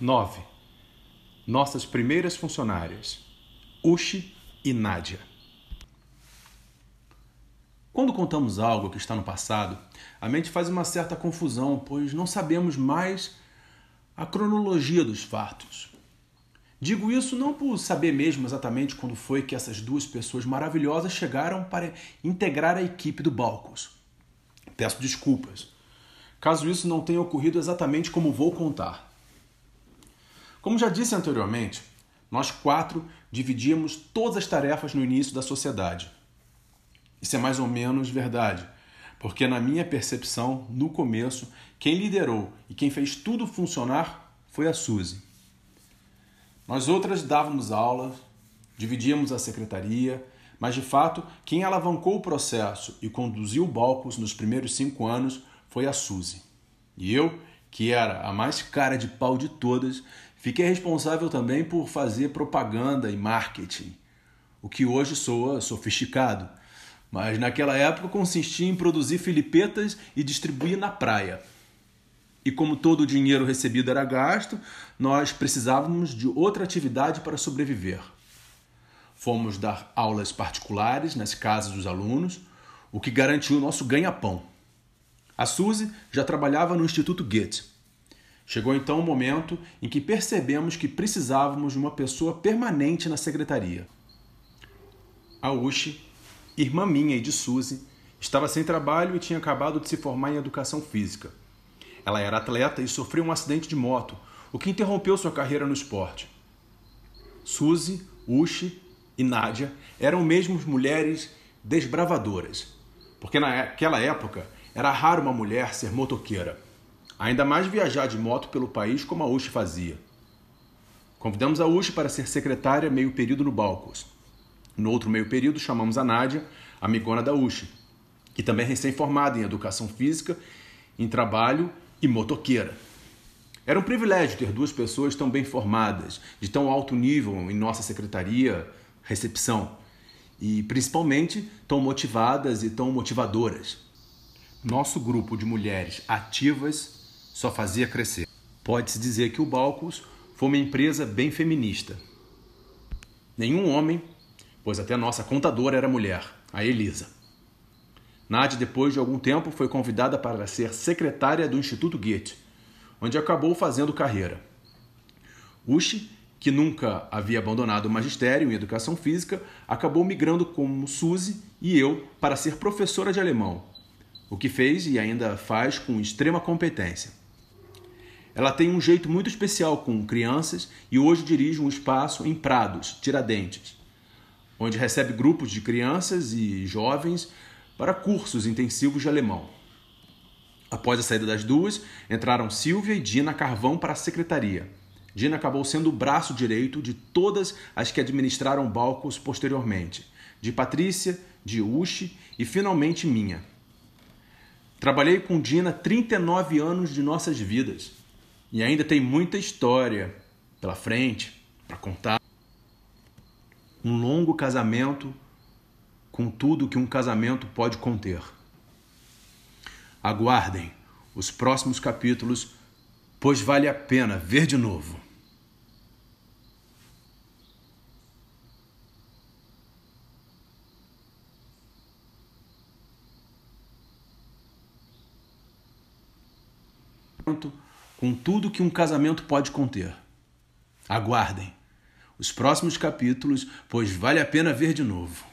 9. Nossas primeiras funcionárias, Ushi e Nádia. Quando contamos algo que está no passado, a mente faz uma certa confusão, pois não sabemos mais a cronologia dos fatos. Digo isso não por saber mesmo exatamente quando foi que essas duas pessoas maravilhosas chegaram para integrar a equipe do Balcos. Peço desculpas, caso isso não tenha ocorrido exatamente como vou contar. Como já disse anteriormente, nós quatro dividíamos todas as tarefas no início da sociedade. Isso é mais ou menos verdade, porque na minha percepção, no começo, quem liderou e quem fez tudo funcionar foi a Suzy. Nós outras dávamos aulas, dividíamos a secretaria, mas de fato, quem alavancou o processo e conduziu o Balcos nos primeiros cinco anos foi a Suzy. E eu, que era a mais cara de pau de todas, fiquei responsável também por fazer propaganda e marketing, o que hoje soa sofisticado, mas naquela época consistia em produzir filipetas e distribuir na praia. E como todo o dinheiro recebido era gasto, nós precisávamos de outra atividade para sobreviver. Fomos dar aulas particulares nas casas dos alunos, o que garantiu o nosso ganha-pão. A Suzy já trabalhava no Instituto Goethe. Chegou então o momento em que percebemos que precisávamos de uma pessoa permanente na secretaria. A Ushi irmã minha e de Suzy, estava sem trabalho e tinha acabado de se formar em educação física. Ela era atleta e sofreu um acidente de moto, o que interrompeu sua carreira no esporte. Suzy, Ushi e Nádia eram mesmo mulheres desbravadoras, porque naquela época era raro uma mulher ser motoqueira, ainda mais viajar de moto pelo país como a Ushi fazia. Convidamos a Ushi para ser secretária meio período no Balcos. No outro meio período, chamamos a Nádia, amigona da UXI, que também é recém-formada em educação física, em trabalho e motoqueira. Era um privilégio ter duas pessoas tão bem formadas, de tão alto nível em nossa secretaria, recepção, e principalmente tão motivadas e tão motivadoras. Nosso grupo de mulheres ativas só fazia crescer. Pode-se dizer que o Balcos foi uma empresa bem feminista. Nenhum homem pois até nossa contadora era mulher, a Elisa. Nádia, depois de algum tempo, foi convidada para ser secretária do Instituto Goethe, onde acabou fazendo carreira. Ushi, que nunca havia abandonado o magistério em educação física, acabou migrando como Suzy e eu para ser professora de alemão, o que fez e ainda faz com extrema competência. Ela tem um jeito muito especial com crianças e hoje dirige um espaço em Prados, Tiradentes, onde recebe grupos de crianças e jovens para cursos intensivos de alemão. Após a saída das duas, entraram Silvia e Dina Carvão para a secretaria. Dina acabou sendo o braço direito de todas as que administraram Balcos posteriormente, de Patrícia, de Ushi e finalmente minha. Trabalhei com Dina 39 anos de nossas vidas e ainda tem muita história pela frente para contar um longo casamento com tudo que um casamento pode conter. Aguardem os próximos capítulos, pois vale a pena ver de novo. Com tudo que um casamento pode conter. Aguardem os próximos capítulos, pois vale a pena ver de novo.